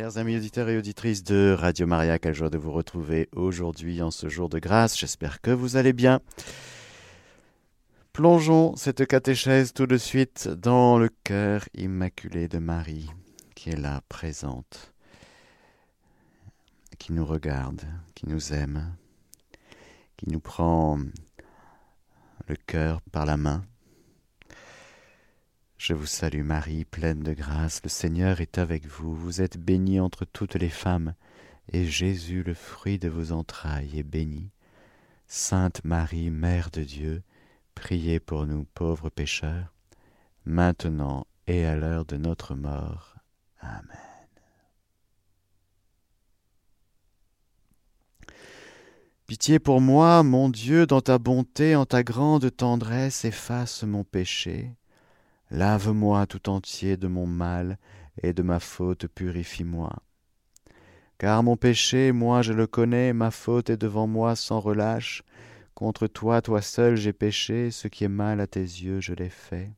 Chers amis auditeurs et auditrices de Radio Maria, quelle joie de vous retrouver aujourd'hui en ce jour de grâce? J'espère que vous allez bien. Plongeons cette catéchèse tout de suite dans le cœur immaculé de Marie, qui est là présente, qui nous regarde, qui nous aime, qui nous prend le cœur par la main je vous salue Marie, pleine de grâce, le Seigneur est avec vous, vous êtes bénie entre toutes les femmes, et Jésus, le fruit de vos entrailles, est béni. Sainte Marie, Mère de Dieu, priez pour nous pauvres pécheurs, maintenant et à l'heure de notre mort. Amen. Pitié pour moi, mon Dieu, dans ta bonté, en ta grande tendresse, efface mon péché Lave-moi tout entier de mon mal, et de ma faute purifie-moi. Car mon péché, moi je le connais, ma faute est devant moi sans relâche. Contre toi, toi seul, j'ai péché, ce qui est mal à tes yeux, je l'ai fait.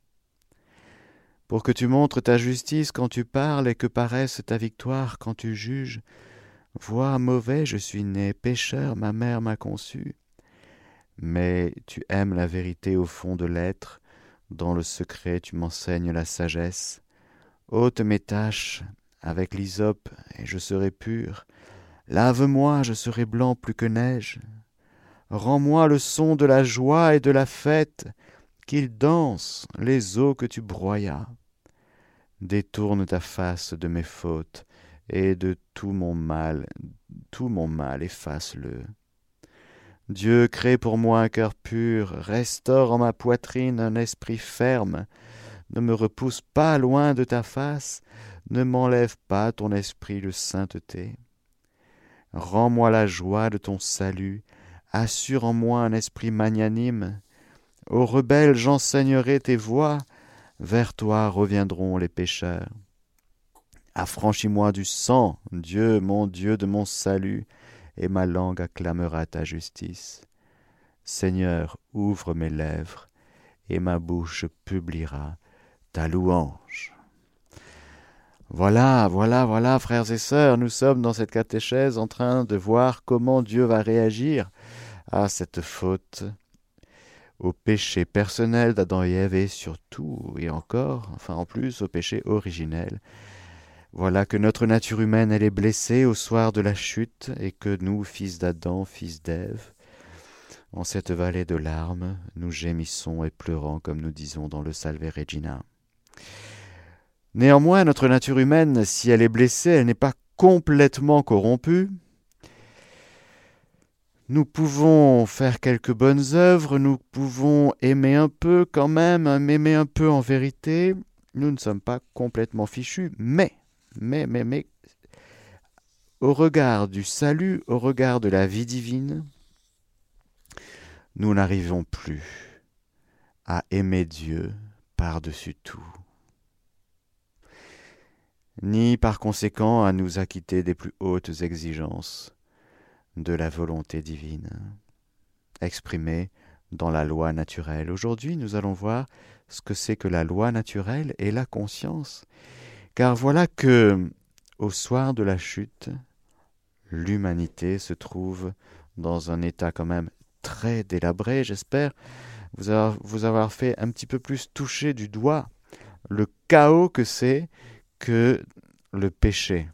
Pour que tu montres ta justice quand tu parles, et que paraisse ta victoire quand tu juges. Vois, mauvais, je suis né, pécheur, ma mère m'a conçu. Mais tu aimes la vérité au fond de l'être, dans le secret, tu m'enseignes la sagesse. ôte mes tâches avec l'hysope, et je serai pur. Lave-moi, je serai blanc plus que neige. Rends-moi le son de la joie et de la fête, qu'ils dansent les eaux que tu broyas. Détourne ta face de mes fautes, et de tout mon mal, tout mon mal efface-le. Dieu crée pour moi un cœur pur, restaure en ma poitrine un esprit ferme. Ne me repousse pas loin de ta face, ne m'enlève pas ton esprit de sainteté. Rends-moi la joie de ton salut, assure en moi un esprit magnanime. Aux rebelles j'enseignerai tes voies, vers toi reviendront les pécheurs. Affranchis-moi du sang, Dieu, mon Dieu de mon salut, et ma langue acclamera ta justice. Seigneur, ouvre mes lèvres, et ma bouche publiera ta louange. Voilà, voilà, voilà, frères et sœurs, nous sommes dans cette catéchèse en train de voir comment Dieu va réagir à cette faute, au péché personnel d'Adam et Ève et surtout et encore, enfin en plus au péché originel voilà que notre nature humaine, elle est blessée au soir de la chute, et que nous, fils d'Adam, fils d'Ève, en cette vallée de larmes, nous gémissons et pleurons, comme nous disons dans le Salve Regina. Néanmoins, notre nature humaine, si elle est blessée, elle n'est pas complètement corrompue. Nous pouvons faire quelques bonnes œuvres, nous pouvons aimer un peu quand même, aimer un peu en vérité. Nous ne sommes pas complètement fichus, mais mais, au regard du salut, au regard de la vie divine, nous n'arrivons plus à aimer Dieu par-dessus tout, ni par conséquent à nous acquitter des plus hautes exigences de la volonté divine, exprimée dans la loi naturelle. Aujourd'hui, nous allons voir ce que c'est que la loi naturelle et la conscience, car voilà que, au soir de la chute, l'humanité se trouve dans un état quand même très délabré. J'espère vous avoir, vous avoir fait un petit peu plus toucher du doigt le chaos que c'est que le péché,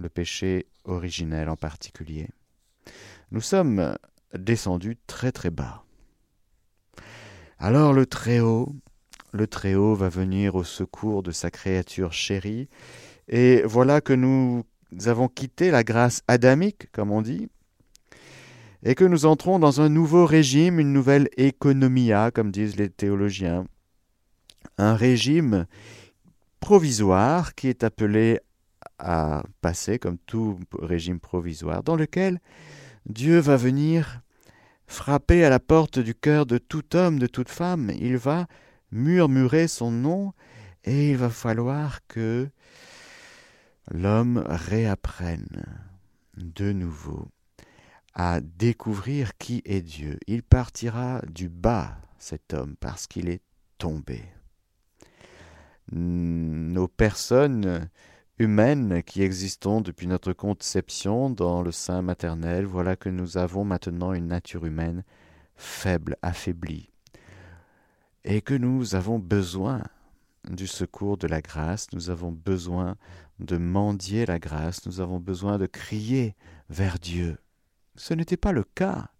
le péché originel en particulier. Nous sommes descendus très très bas. Alors le Très-Haut le Très-Haut va venir au secours de sa créature chérie, et voilà que nous avons quitté la grâce adamique, comme on dit, et que nous entrons dans un nouveau régime, une nouvelle économia, comme disent les théologiens, un régime provisoire qui est appelé à passer, comme tout régime provisoire, dans lequel Dieu va venir frapper à la porte du cœur de tout homme, de toute femme. Il va murmurer son nom, et il va falloir que l'homme réapprenne de nouveau à découvrir qui est Dieu. Il partira du bas, cet homme, parce qu'il est tombé. Nos personnes humaine qui existons depuis notre conception dans le sein maternel, voilà que nous avons maintenant une nature humaine faible, affaiblie, et que nous avons besoin du secours de la grâce, nous avons besoin de mendier la grâce, nous avons besoin de crier vers Dieu. Ce n'était pas le cas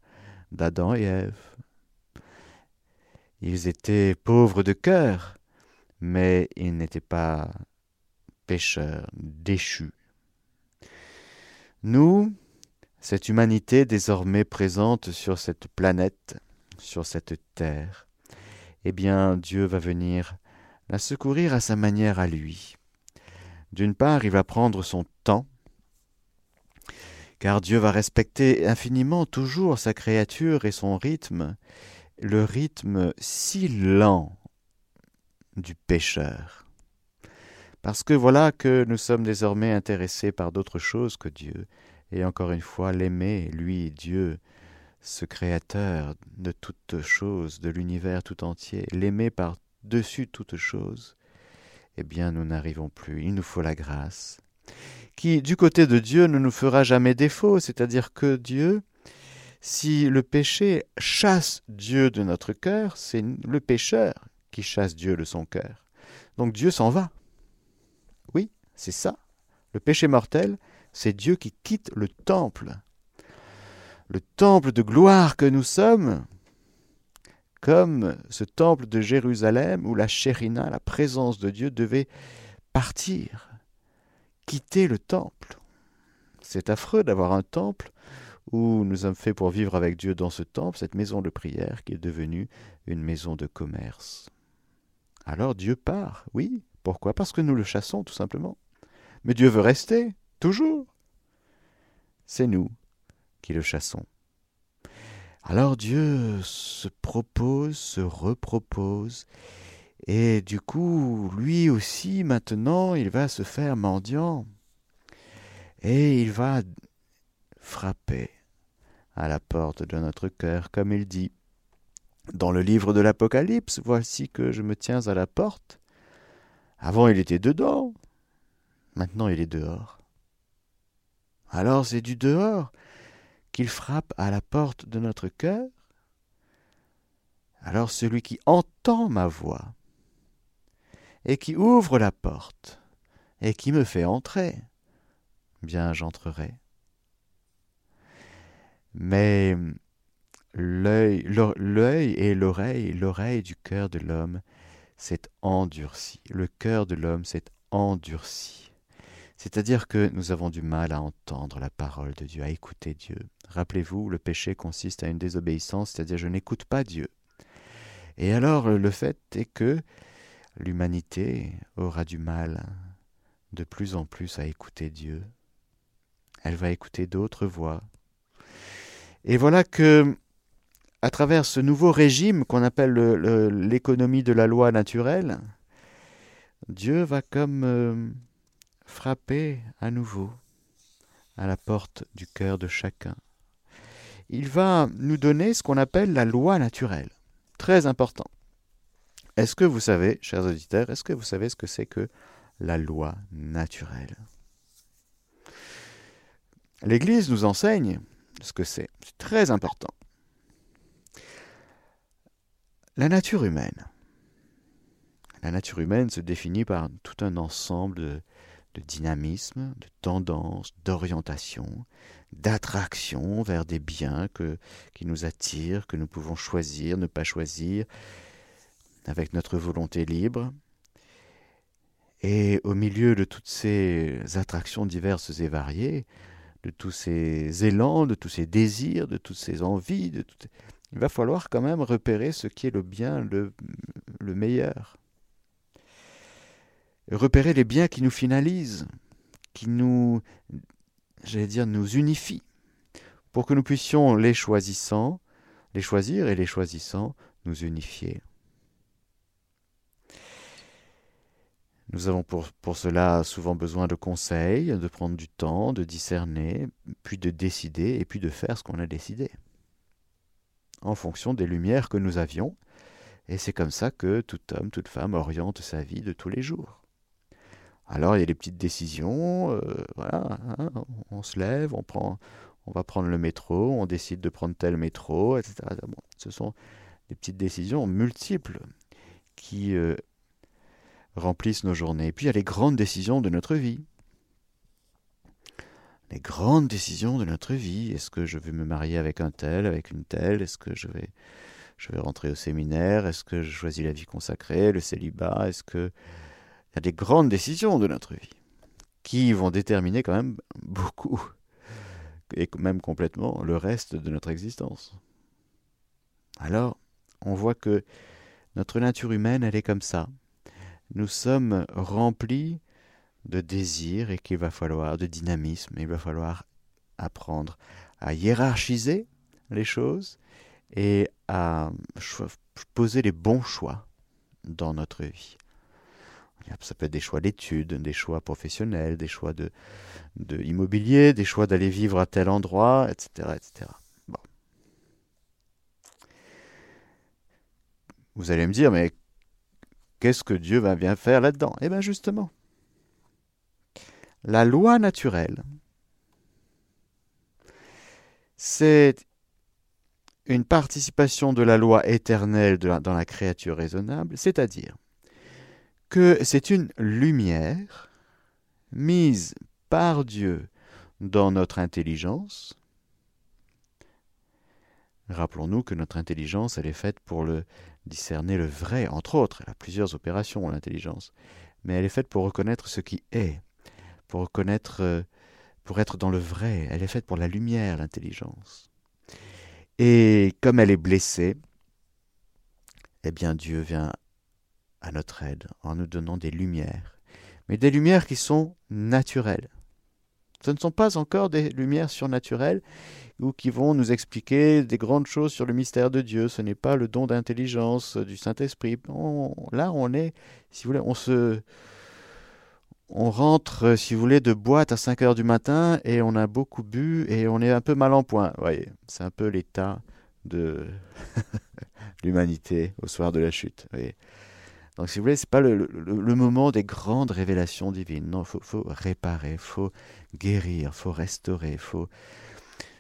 d'Adam et Ève. Ils étaient pauvres de cœur, mais ils n'étaient pas pécheurs, déchus. Nous, cette humanité désormais présente sur cette planète, sur cette terre, eh bien Dieu va venir la secourir à sa manière à lui. D'une part, il va prendre son temps, car Dieu va respecter infiniment toujours sa créature et son rythme, le rythme si lent du pécheur. Parce que voilà que nous sommes désormais intéressés par d'autres choses que Dieu, et encore une fois l'aimer, lui, Dieu, ce créateur de toutes choses, de l'univers tout entier, l'aimer par-dessus toutes choses, eh bien nous n'arrivons plus, il nous faut la grâce, qui du côté de Dieu ne nous fera jamais défaut, c'est-à-dire que Dieu, si le péché chasse Dieu de notre cœur, c'est le pécheur qui chasse Dieu de son cœur. Donc Dieu s'en va. Oui, c'est ça. Le péché mortel, c'est Dieu qui quitte le temple. Le temple de gloire que nous sommes, comme ce temple de Jérusalem où la chérina, la présence de Dieu, devait partir, quitter le temple. C'est affreux d'avoir un temple où nous sommes faits pour vivre avec Dieu dans ce temple, cette maison de prière qui est devenue une maison de commerce. Alors Dieu part, oui. Pourquoi? Parce que nous le chassons, tout simplement. Mais Dieu veut rester, toujours. C'est nous qui le chassons. Alors Dieu se propose, se repropose, et du coup, lui aussi, maintenant, il va se faire mendiant, et il va frapper à la porte de notre cœur, comme il dit. Dans le livre de l'Apocalypse, voici que je me tiens à la porte. Avant il était dedans, maintenant il est dehors. Alors c'est du dehors qu'il frappe à la porte de notre cœur. Alors celui qui entend ma voix et qui ouvre la porte et qui me fait entrer, bien j'entrerai. Mais l'œil, et l'oreille, l'oreille du cœur de l'homme s'est endurci. Le cœur de l'homme s'est endurci. C'est-à-dire que nous avons du mal à entendre la parole de Dieu, à écouter Dieu. Rappelez-vous, le péché consiste à une désobéissance, c'est-à-dire je n'écoute pas Dieu. Et alors le fait est que l'humanité aura du mal de plus en plus à écouter Dieu. Elle va écouter d'autres voix. Et voilà que à travers ce nouveau régime qu'on appelle l'économie de la loi naturelle, Dieu va comme euh, frapper à nouveau à la porte du cœur de chacun. Il va nous donner ce qu'on appelle la loi naturelle. Très important. Est-ce que vous savez, chers auditeurs, est-ce que vous savez ce que c'est que la loi naturelle? L'Église nous enseigne ce que c'est. C'est très important. La nature humaine. La nature humaine se définit par tout un ensemble de, dynamisme, de tendances, d'orientation, d'attraction vers des biens que, qui nous attirent, que nous pouvons choisir, ne pas choisir, avec notre volonté libre. Et au milieu de toutes ces attractions diverses et variées, de tous ces élans, de tous ces désirs, de toutes ces envies, de toutes il va falloir quand même repérer ce qui est le bien le meilleur. Repérer les biens qui nous finalisent, qui nous, j'allais dire, nous unifient, pour que nous puissions, les choisissant, les choisir et les choisissant, nous unifier. Nous avons pour, pour, cela souvent besoin de conseils, de prendre du temps, de discerner, puis de décider et puis de faire ce qu'on a décidé en fonction des lumières que nous avions, et c'est comme ça que tout homme, toute femme oriente sa vie de tous les jours. Alors il y a des petites décisions, euh, voilà, hein, on se lève, on prend, on va prendre le métro, on décide de prendre tel métro, etc. ce sont des petites décisions multiples qui euh, remplissent nos journées. Et puis il y a les grandes décisions de notre vie. Les grandes décisions de notre vie. Est-ce que je vais me marier avec un tel, avec une telle? Est-ce que je vais, je vais rentrer au séminaire? Est-ce que je choisis la vie consacrée, le célibat? Est-ce que il y a des grandes décisions de notre vie qui vont déterminer quand même beaucoup et même complètement le reste de notre existence. Alors, on voit que notre nature humaine, elle est comme ça. Nous sommes remplis de désirs et qu'il va falloir, de dynamisme, il va falloir apprendre à hiérarchiser les choses et à poser les bons choix dans notre vie. Ça peut être des choix d'études, des choix professionnels, des choix de, de immobilier, des choix d'aller vivre à tel endroit, etc. etc. Bon. Vous allez me dire, mais qu'est-ce que Dieu va bien faire là-dedans? Eh bien justement, la loi naturelle, c'est une participation de la loi éternelle dans la créature raisonnable, c'est-à-dire que c'est une lumière mise par Dieu dans notre intelligence. Rappelons-nous que notre intelligence, elle est faite pour le discerner le vrai, entre autres. Elle a plusieurs opérations, l'intelligence. Mais elle est faite pour reconnaître ce qui est, pour reconnaître, euh, pour être dans le vrai. Elle est faite pour la lumière, l'intelligence. Et comme elle est blessée, eh bien Dieu vient à notre aide en nous donnant des lumières, mais des lumières qui sont naturelles. Ce ne sont pas encore des lumières surnaturelles ou qui vont nous expliquer des grandes choses sur le mystère de Dieu. Ce n'est pas le don d'intelligence du Saint-Esprit. là, on est, si vous voulez, on se, on rentre, si vous voulez, de boîte à 5 heures du matin et on a beaucoup bu et on est un peu mal en point. voyez, c'est un peu l'état de l'humanité au soir de la chute. Donc, si vous voulez, ce n'est pas le, moment des grandes révélations divines. Non, il faut, réparer, il faut guérir, il faut restaurer, il faut,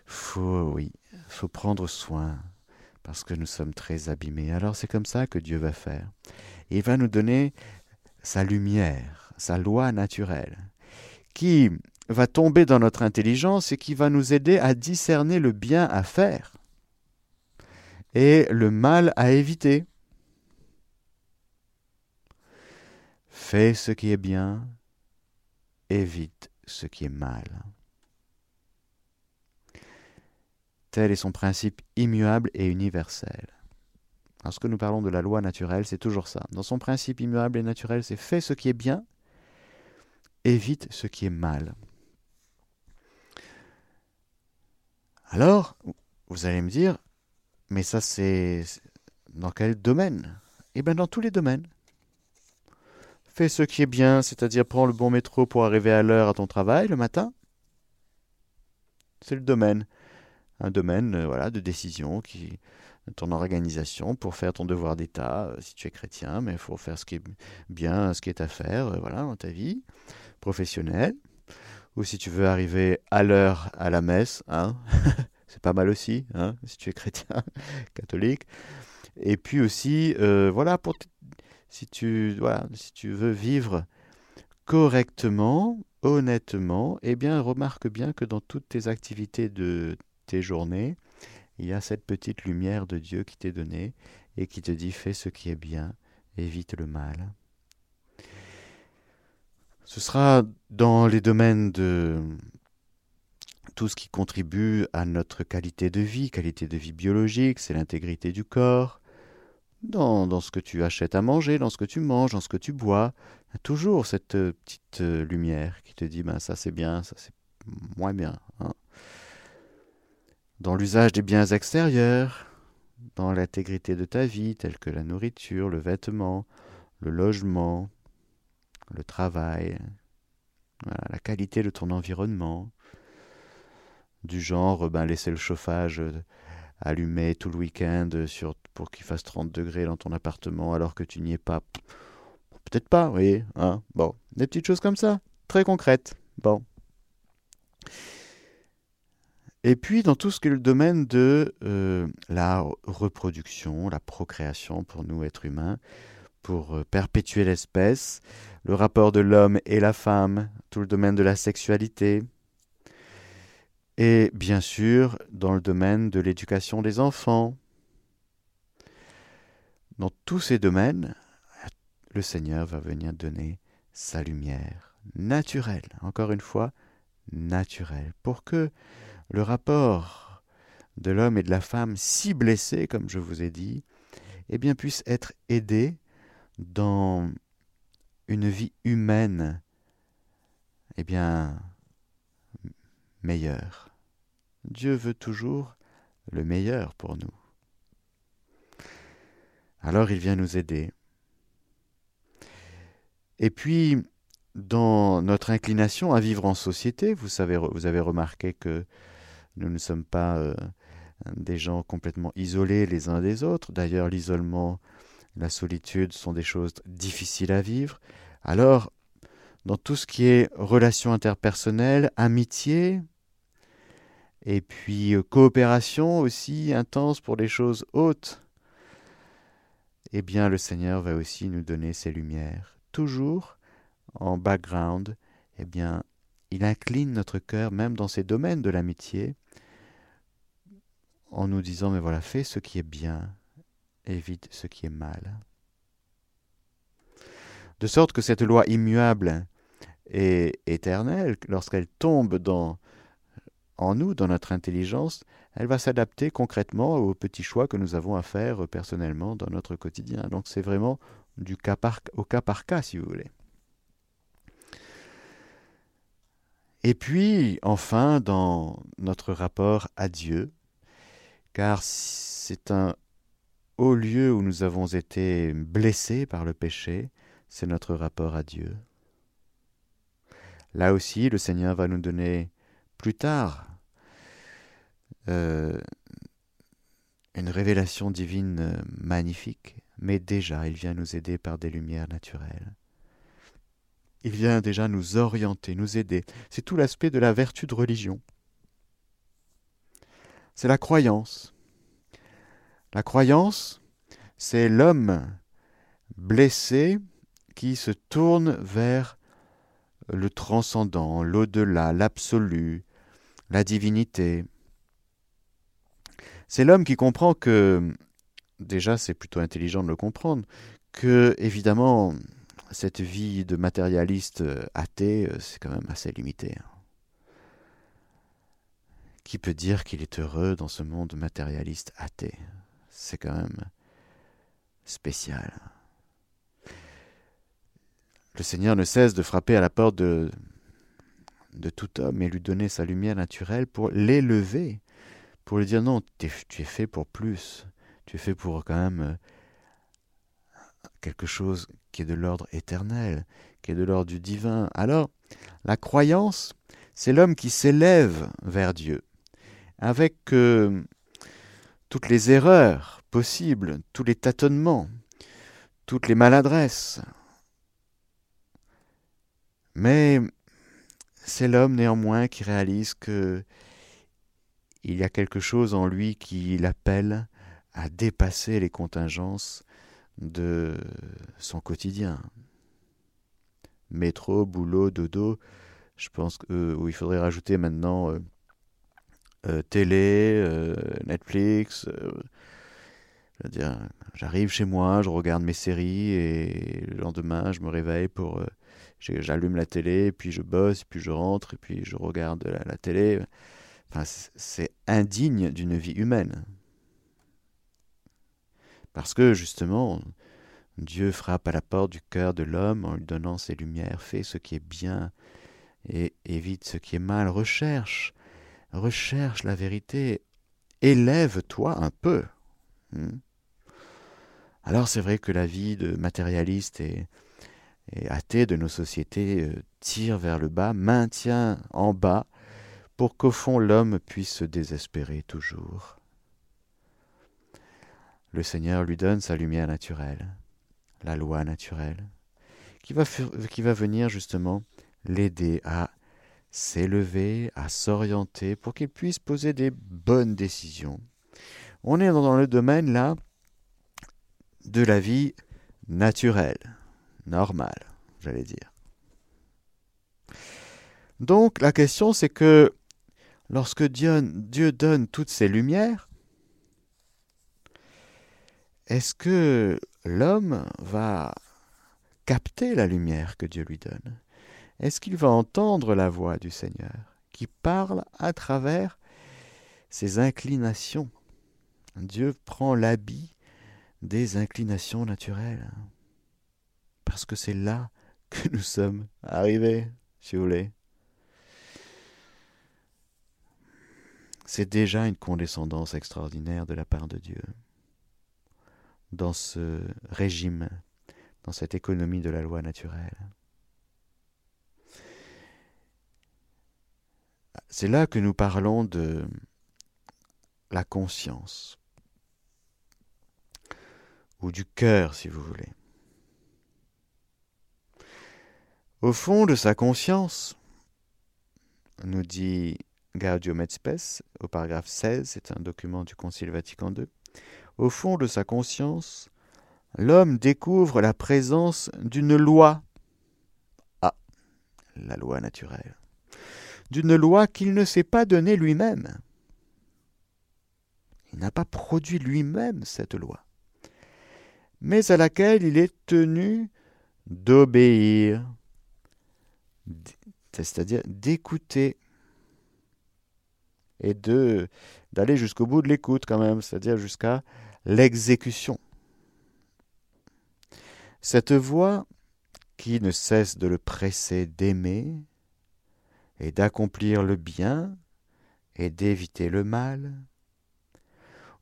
faut, oui, faut prendre soin, parce que nous sommes très abîmés. Alors, c'est comme ça que Dieu va faire. il va nous donner sa lumière, sa loi naturelle, qui va tomber dans notre intelligence et qui va nous aider à discerner le bien à faire et le mal à éviter. Fais ce qui est bien, évite ce qui est mal. Tel est son principe immuable et universel. Lorsque nous parlons de la loi naturelle, c'est toujours ça. Dans son principe immuable et naturel, c'est fais ce qui est bien, évite ce qui est mal. Alors, vous allez me dire, mais ça c'est dans quel domaine? Eh bien dans tous les domaines. Fais ce qui est bien, c'est-à-dire prends le bon métro pour arriver à l'heure à ton travail le matin. C'est le domaine. Un domaine euh, voilà, de décision qui ton organisation pour faire ton devoir d'État, euh, si tu es chrétien, mais il faut faire ce qui est bien, ce qui est à faire euh, voilà, dans ta vie professionnelle. Ou si tu veux arriver à l'heure à la messe, hein, c'est pas mal aussi, hein, si tu es chrétien, catholique. Et puis aussi, voilà, pour si tu, veux vivre correctement, honnêtement, eh bien, remarque bien que dans toutes tes activités de tes journées, il y a cette petite lumière de Dieu qui t'est donnée et qui te dit fais ce qui est bien, évite le mal. Ce sera dans les domaines de tout ce qui contribue à notre qualité de vie, qualité de vie biologique, c'est l'intégrité du corps, dans, ce que tu achètes à manger, dans ce que tu manges, dans ce que tu bois. Il y a toujours cette euh, petite euh, lumière qui te dit ben, ça c'est bien, ça c'est moins bien. Hein. Dans l'usage des biens extérieurs, dans l'intégrité de ta vie, telle que la nourriture, le vêtement, le logement, le travail, la qualité de ton environnement, du genre ben, laisser le chauffage euh, allumé tout le week-end sur, pour qu'il fasse 30 degrés dans ton appartement alors que tu n'y es pas. Peut-être pas, oui. Hein bon, des petites choses comme ça, très concrètes. Bon. Et puis dans tout ce qui est le domaine de euh, la reproduction, la procréation pour nous êtres humains, pour euh, perpétuer l'espèce, le rapport de l'homme et la femme, tout le domaine de la sexualité, et bien sûr dans le domaine de l'éducation des enfants. Dans tous ces domaines, le Seigneur va venir donner sa lumière naturelle, encore une fois, naturelle, pour que le rapport de l'homme et de la femme, si blessé, comme je vous ai dit, eh bien, puisse être aidé dans une vie humaine, eh bien, meilleure. Dieu veut toujours le meilleur pour nous. Alors il vient nous aider. Et puis, dans notre inclination à vivre en société, vous, avez remarqué que nous ne sommes pas euh, des gens complètement isolés les uns des autres. D'ailleurs, l'isolement, la solitude sont des choses difficiles à vivre. Alors, dans tout ce qui est relations interpersonnelles, amitié, et puis euh, coopération aussi intense pour les choses hautes, eh bien le Seigneur va aussi nous donner ses lumières. Toujours en background, eh bien, il incline notre cœur même dans ces domaines de l'amitié en nous disant, mais voilà, fais ce qui est bien, évite ce qui est mal. De sorte que cette loi immuable et éternelle, lorsqu'elle tombe dans, en nous, dans notre intelligence, elle va s'adapter concrètement aux petits choix que nous avons à faire personnellement dans notre quotidien. Donc c'est vraiment du cas par, au cas par cas, si vous voulez. Et puis, enfin, dans notre rapport à Dieu, car c'est un haut lieu où nous avons été blessés par le péché, c'est notre rapport à Dieu. Là aussi, le Seigneur va nous donner plus tard euh, une révélation divine magnifique, mais déjà il vient nous aider par des lumières naturelles. Il vient déjà nous orienter, nous aider. C'est tout l'aspect de la vertu de religion c'est la croyance. La croyance, c'est l'homme blessé qui se tourne vers le transcendant, l'au-delà, l'absolu, la divinité. C'est l'homme qui comprend que, déjà c'est plutôt intelligent de le comprendre, que évidemment cette vie de matérialiste athée, c'est quand même assez limité. Hein. Qui peut dire qu'il est heureux dans ce monde matérialiste athée? C'est quand même spécial. Le Seigneur ne cesse de frapper à la porte de, de tout homme et lui donner sa lumière naturelle pour l'élever, pour lui dire non, tu es fait pour plus, tu es fait pour quand même euh, quelque chose qui est de l'ordre éternel, qui est de l'ordre du divin. Alors, la croyance, c'est l'homme qui s'élève vers Dieu avec euh, toutes les erreurs possibles, tous les tâtonnements, toutes les maladresses. Mais c'est l'homme néanmoins qui réalise que il y a quelque chose en lui qui l'appelle à dépasser les contingences de son quotidien. Métro, boulot, dodo, je pense qu'il euh, faudrait rajouter maintenant euh, euh, télé, Netflix. J'arrive chez moi, je regarde mes séries et le lendemain, je me réveille pour. J'allume la télé, puis je bosse, puis je rentre, et puis je regarde la, télé. Enfin, c'est indigne d'une vie humaine. Parce que justement, Dieu frappe à la porte du cœur de l'homme en lui donnant ses lumières, fait ce qui est bien et évite ce qui est mal, recherche recherche la vérité, élève-toi un peu. Hmm. Alors c'est vrai que la vie de matérialiste et, athée de nos sociétés euh, tire vers le bas, maintient en bas, pour qu'au fond l'homme puisse se désespérer toujours. Le Seigneur lui donne sa lumière naturelle, la loi naturelle, qui va, qui va venir justement l'aider à s'élever, à s'orienter pour qu'il puisse poser des bonnes décisions. On est dans le domaine là de la vie naturelle, normale, j'allais dire. Donc la question c'est que lorsque Dieu, donne toutes ces lumières, est-ce que l'homme va capter la lumière que Dieu lui donne? Est-ce qu'il va entendre la voix du Seigneur qui parle à travers ses inclinations? Dieu prend l'habit des inclinations naturelles. Parce que c'est là que nous sommes arrivés, si vous voulez. C'est déjà une condescendance extraordinaire de la part de Dieu dans ce régime, dans cette économie de la loi naturelle. C'est là que nous parlons de la conscience, ou du cœur si vous voulez. Au fond de sa conscience, nous dit Gaudium et Spes au paragraphe 16, c'est un document du Concile Vatican II, au fond de sa conscience, l'homme découvre la présence d'une loi. Ah, la loi naturelle. D'une loi qu'il ne s'est pas donnée lui-même. Il n'a pas produit lui-même cette loi, mais à laquelle il est tenu d'obéir, c'est-à-dire d'écouter et de d'aller jusqu'au bout de l'écoute quand même, c'est-à-dire jusqu'à l'exécution. Cette voix qui ne cesse de le presser d'aimer et d'accomplir le bien et d'éviter le mal,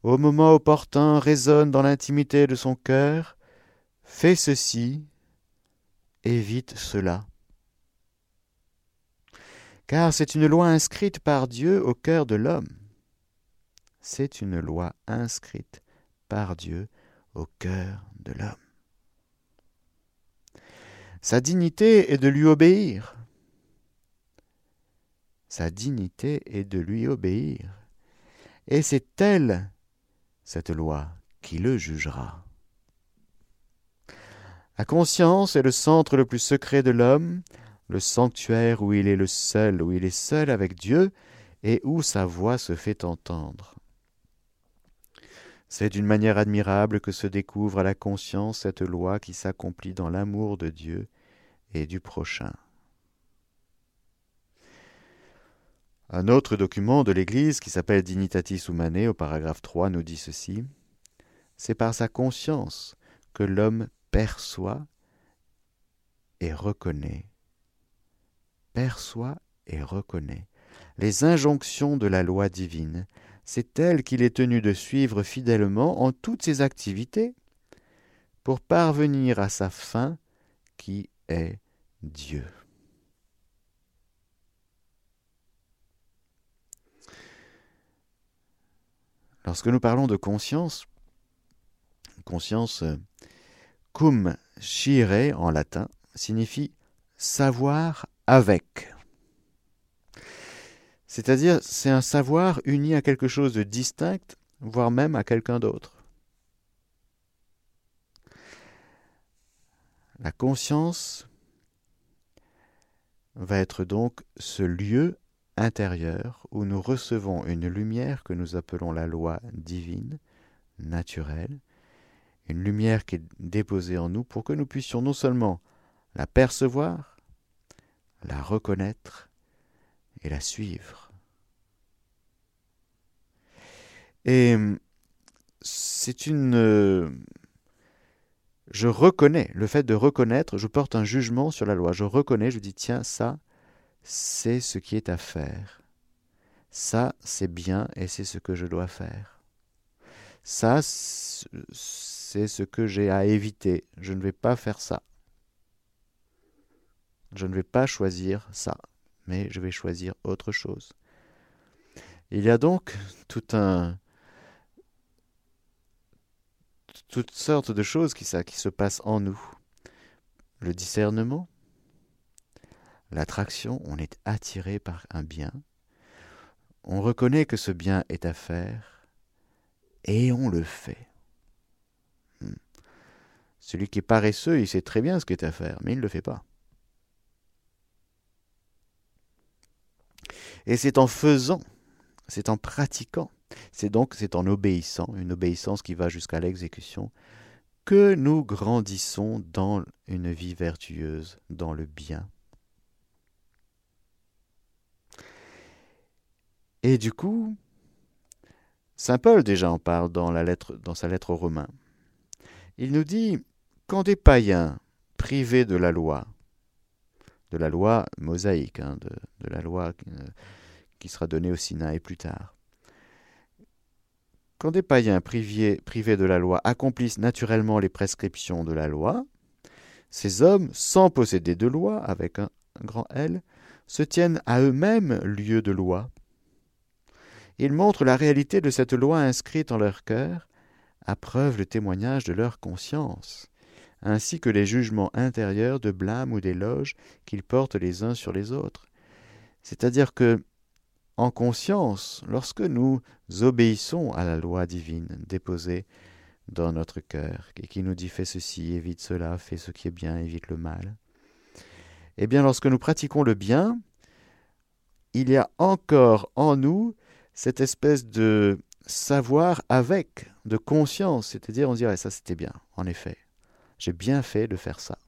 au moment opportun résonne dans l'intimité de son cœur, fais ceci, évite cela. Car c'est une loi inscrite par Dieu au cœur de l'homme. C'est une loi inscrite par Dieu au cœur de l'homme. Sa dignité est de lui obéir. Sa dignité est de lui obéir. Et c'est elle, cette loi, qui le jugera. La conscience est le centre le plus secret de l'homme, le sanctuaire où il est le seul, où il est seul avec Dieu, et où sa voix se fait entendre. C'est d'une manière admirable que se découvre à la conscience cette loi qui s'accomplit dans l'amour de Dieu et du prochain. Un autre document de l'Église qui s'appelle Dignitatis Humanae au paragraphe 3 nous dit ceci. C'est par sa conscience que l'homme perçoit et reconnaît, perçoit et reconnaît les injonctions de la loi divine c'est elle qu'il est tenu de suivre fidèlement en toutes ses activités pour parvenir à sa fin qui est Dieu. Lorsque nous parlons de conscience, conscience cum scire en latin signifie savoir avec. C'est-à-dire, c'est un savoir uni à quelque chose de distinct, voire même à quelqu'un d'autre. La conscience va être donc ce lieu intérieur où nous recevons une lumière que nous appelons la loi divine, naturelle, une lumière qui est déposée en nous pour que nous puissions non seulement la percevoir, la reconnaître, et la suivre. Et c'est une... Euh, je reconnais, le fait de reconnaître, je porte un jugement sur la loi. Je reconnais, je dis, tiens, ça, c'est ce qui est à faire. Ça, c'est bien et c'est ce que je dois faire. Ça, c'est ce que j'ai à éviter. Je ne vais pas faire ça. Je ne vais pas choisir ça mais je vais choisir autre chose. Il y a donc tout un, toutes sortes de choses qui, qui se passent en nous. le discernement, l'attraction, on est attiré par un bien, on reconnaît que ce bien est à faire, et on le fait. Hmm. Celui qui est paresseux, il sait très bien ce qu'il est à faire, mais il ne le fait pas. Et c'est en faisant, c'est en pratiquant, c'est donc c'est en obéissant, une obéissance qui va jusqu'à l'exécution, que nous grandissons dans une vie vertueuse, dans le bien. Et du coup, Saint Paul déjà en parle dans, dans sa lettre aux Romains. Il nous dit, quand des païens privés de la loi, de la loi mosaïque, hein, de, la loi euh, qui sera donnée au Sinaï plus tard, quand des païens privés, privés de la loi accomplissent naturellement les prescriptions de la loi, ces hommes, sans posséder de loi, avec un, grand L, se tiennent à eux-mêmes lieu de loi. Ils montrent la réalité de cette loi inscrite en leur cœur, à preuve le témoignage de leur conscience, ainsi que les jugements intérieurs de blâme ou d'éloge qu'ils portent les uns sur les autres. C'est-à-dire que en conscience lorsque nous obéissons à la loi divine déposée dans notre cœur et qui nous dit fais ceci, évite cela, fais ce qui est bien, évite le mal. Eh bien, lorsque nous pratiquons le bien, il y a encore en nous cette espèce de savoir avec, de conscience, c'est-à-dire on dirait ça c'était bien, en effet, j'ai bien fait de faire ça.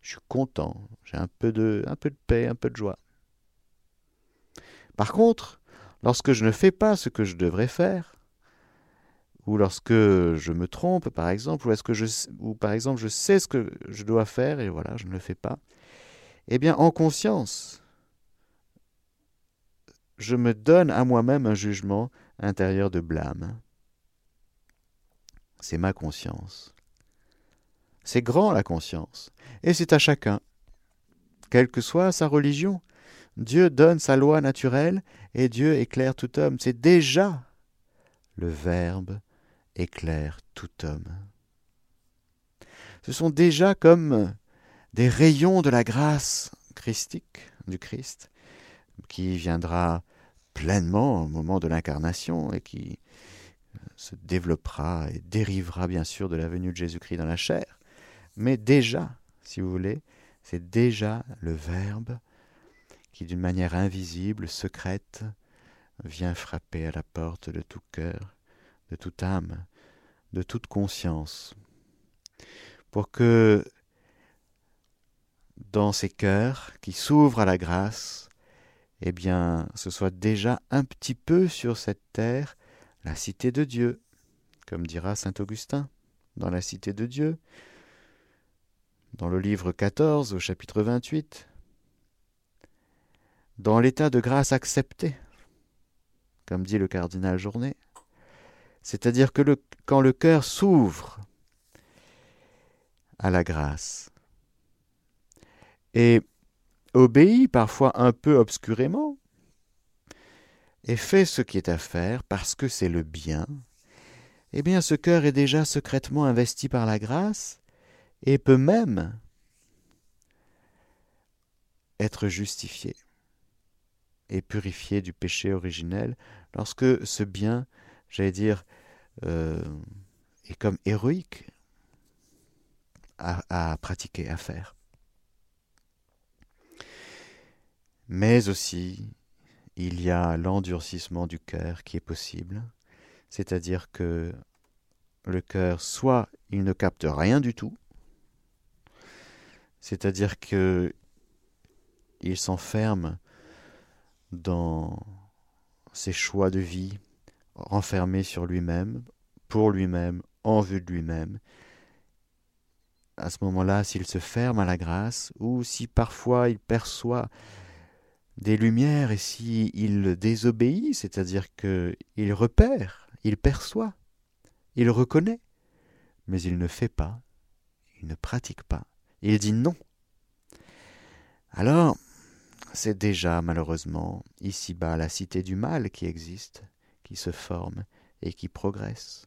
Je suis content, j'ai un peu de, un peu de paix, un peu de joie. Par contre, lorsque je ne fais pas ce que je devrais faire, ou lorsque je me trompe, par exemple, ou, ou par exemple je sais ce que je dois faire et voilà, je ne le fais pas, eh bien, en conscience, je me donne à moi-même un jugement intérieur de blâme. C'est ma conscience. C'est grand la conscience, et c'est à chacun, quelle que soit sa religion, Dieu donne sa loi naturelle et Dieu éclaire tout homme. C'est déjà le Verbe éclaire tout homme. Ce sont déjà comme des rayons de la grâce christique du Christ qui viendra pleinement au moment de l'incarnation et qui se développera et dérivera bien sûr de la venue de Jésus-Christ dans la chair. Mais déjà, si vous voulez, c'est déjà le Verbe qui d'une manière invisible, secrète, vient frapper à la porte de tout cœur, de toute âme, de toute conscience, pour que dans ces cœurs qui s'ouvrent à la grâce, eh bien, ce soit déjà un petit peu sur cette terre la cité de Dieu, comme dira saint Augustin, dans la cité de Dieu, dans le livre 14 au chapitre 28, dans l'état de grâce accepté, comme dit le cardinal Journet. C'est-à-dire que quand le cœur s'ouvre à la grâce et obéit parfois un peu obscurément, et fait ce qui est à faire parce que c'est le bien, eh bien ce cœur est déjà secrètement investi par la grâce et peut même être justifié et purifié du péché originel lorsque ce bien, j'allais dire, euh, est comme héroïque à, à pratiquer, à faire. Mais aussi, il y a l'endurcissement du cœur qui est possible, c'est-à-dire que le cœur, soit il ne capte rien du tout, c'est-à-dire que il s'enferme dans ses choix de vie, renfermé sur lui-même, pour lui-même, en vue de lui-même. À ce moment-là, s'il se ferme à la grâce, ou si parfois il perçoit des lumières et s'il il désobéit, c'est-à-dire qu'il repère, il perçoit, il reconnaît, mais il ne fait pas, il ne pratique pas, il dit non. Alors, c'est déjà malheureusement ici-bas la cité du mal qui existe, qui se forme et qui progresse.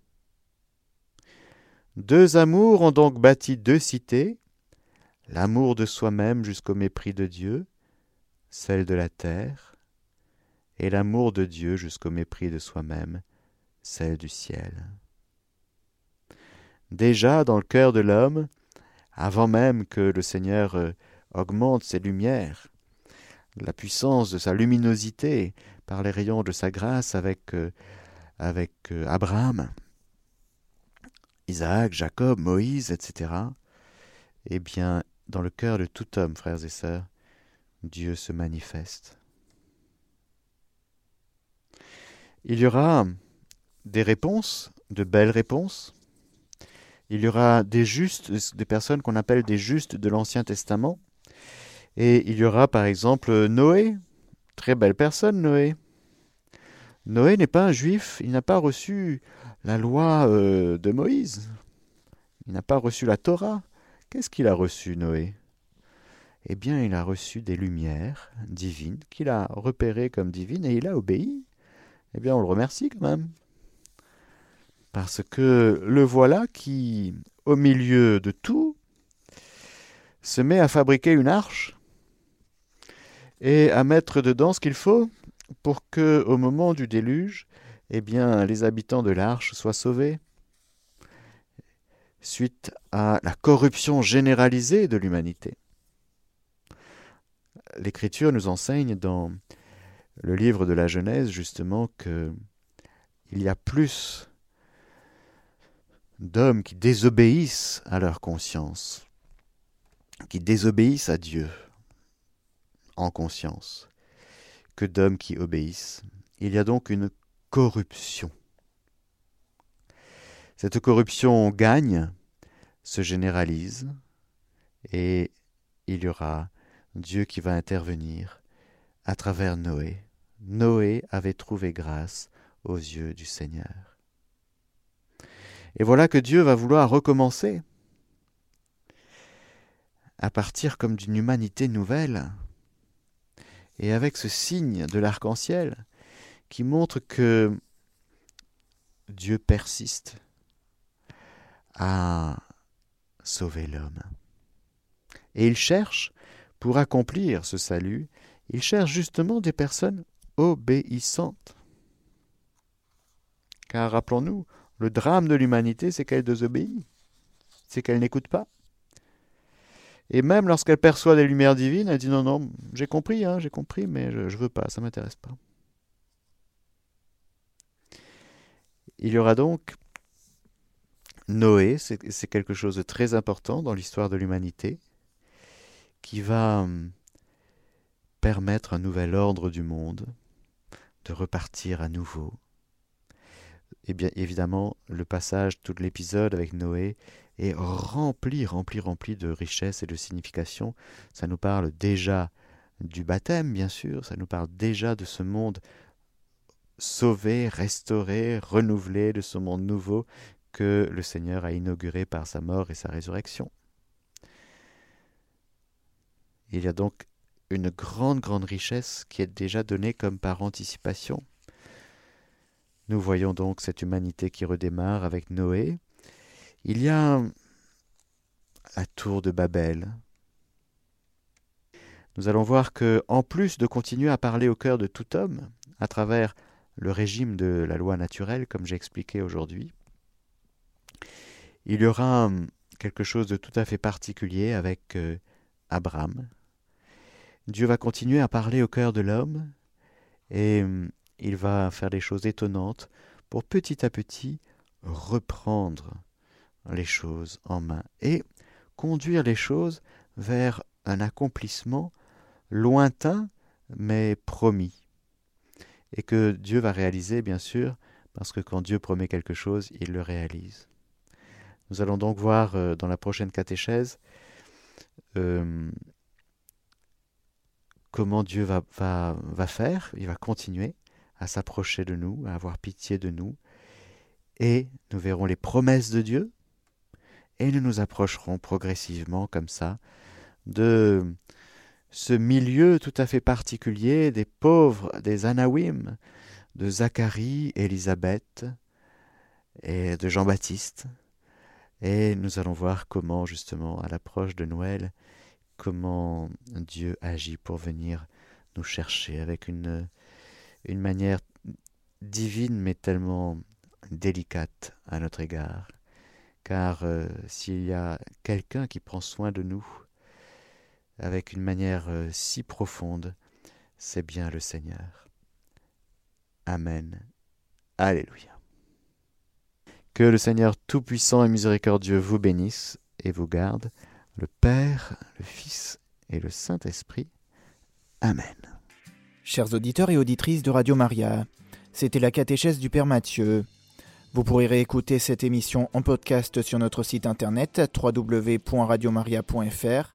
Deux amours ont donc bâti deux cités, l'amour de soi-même jusqu'au mépris de Dieu, celle de la terre, et l'amour de Dieu jusqu'au mépris de soi-même, celle du ciel. Déjà dans le cœur de l'homme, avant même que le Seigneur euh, augmente ses lumières, la puissance de sa luminosité par les rayons de sa grâce avec, euh, euh, Abraham, Isaac, Jacob, Moïse, etc. Eh bien, dans le cœur de tout homme, frères et sœurs, Dieu se manifeste. Il y aura des réponses, de belles réponses. Il y aura des justes, des personnes qu'on appelle des justes de l'Ancien Testament. Et il y aura par exemple Noé, très belle personne Noé. Noé n'est pas un juif, il n'a pas reçu la loi euh, de Moïse, il n'a pas reçu la Torah. Qu'est-ce qu'il a reçu Noé? Eh bien, il a reçu des lumières divines qu'il a repérées comme divines et il a obéi. Eh bien, on le remercie quand même. Parce que le voilà qui, au milieu de tout, se met à fabriquer une arche et à mettre dedans ce qu'il faut pour que, au moment du déluge, eh bien, les habitants de l'arche soient sauvés suite à la corruption généralisée de l'humanité. L'Écriture nous enseigne dans le livre de la Genèse justement que il y a plus d'hommes qui désobéissent à leur conscience, qui désobéissent à Dieu, en conscience que d'hommes qui obéissent. Il y a donc une corruption. Cette corruption gagne, se généralise, et il y aura Dieu qui va intervenir à travers Noé. Noé avait trouvé grâce aux yeux du Seigneur. Et voilà que Dieu va vouloir recommencer à partir comme d'une humanité nouvelle, et avec ce signe de l'arc-en-ciel qui montre que Dieu persiste à sauver l'homme. Et il cherche, pour accomplir ce salut, il cherche justement des personnes obéissantes. Car rappelons-nous, le drame de l'humanité, c'est qu'elle désobéit, c'est qu'elle n'écoute pas. Et même lorsqu'elle perçoit des lumières divines, elle dit non, non, j'ai compris, hein, j'ai compris, mais je, ne veux pas, ça m'intéresse pas. Il y aura donc Noé, c'est quelque chose de très important dans l'histoire de l'humanité, qui va hum, permettre un nouvel ordre du monde, de repartir à nouveau. Et bien évidemment, le passage, tout l'épisode avec Noé est rempli, rempli, rempli de richesse et de signification. Ça nous parle déjà du baptême, bien sûr, ça nous parle déjà de ce monde sauvé, restauré, renouvelé, de ce monde nouveau que le Seigneur a inauguré par sa mort et sa résurrection. Il y a donc une grande, grande richesse qui est déjà donnée comme par anticipation. Nous voyons donc cette humanité qui redémarre avec Noé, il y a la tour de Babel. Nous allons voir que, en plus de continuer à parler au cœur de tout homme, à travers le régime de la loi naturelle, comme j'ai expliqué aujourd'hui, il y aura quelque chose de tout à fait particulier avec euh, Abraham. Dieu va continuer à parler au cœur de l'homme et il va faire des choses étonnantes pour petit à petit reprendre les choses en main et conduire les choses vers un accomplissement lointain mais promis. Et que Dieu va réaliser, bien sûr, parce que quand Dieu promet quelque chose, il le réalise. Nous allons donc voir euh, dans la prochaine catéchèse euh, comment Dieu va, faire, il va continuer à s'approcher de nous, à avoir pitié de nous, et nous verrons les promesses de Dieu, et nous nous approcherons progressivement comme ça de ce milieu tout à fait particulier des pauvres, des Anawim, de Zacharie, Élisabeth et de Jean-Baptiste. Et nous allons voir comment, justement, à l'approche de Noël, comment Dieu agit pour venir nous chercher avec une, une manière divine mais tellement délicate à notre égard. Car euh, s'il y a quelqu'un qui prend soin de nous avec une manière euh, si profonde, c'est bien le Seigneur. Amen. Alléluia. Que le Seigneur Tout-Puissant et Miséricordieux vous bénisse et vous garde, le Père, le Fils et le Saint-Esprit. Amen. Chers auditeurs et auditrices de Radio Maria, c'était la catéchèse du Père Mathieu. Vous pourrez réécouter cette émission en podcast sur notre site internet www.radiomaria.fr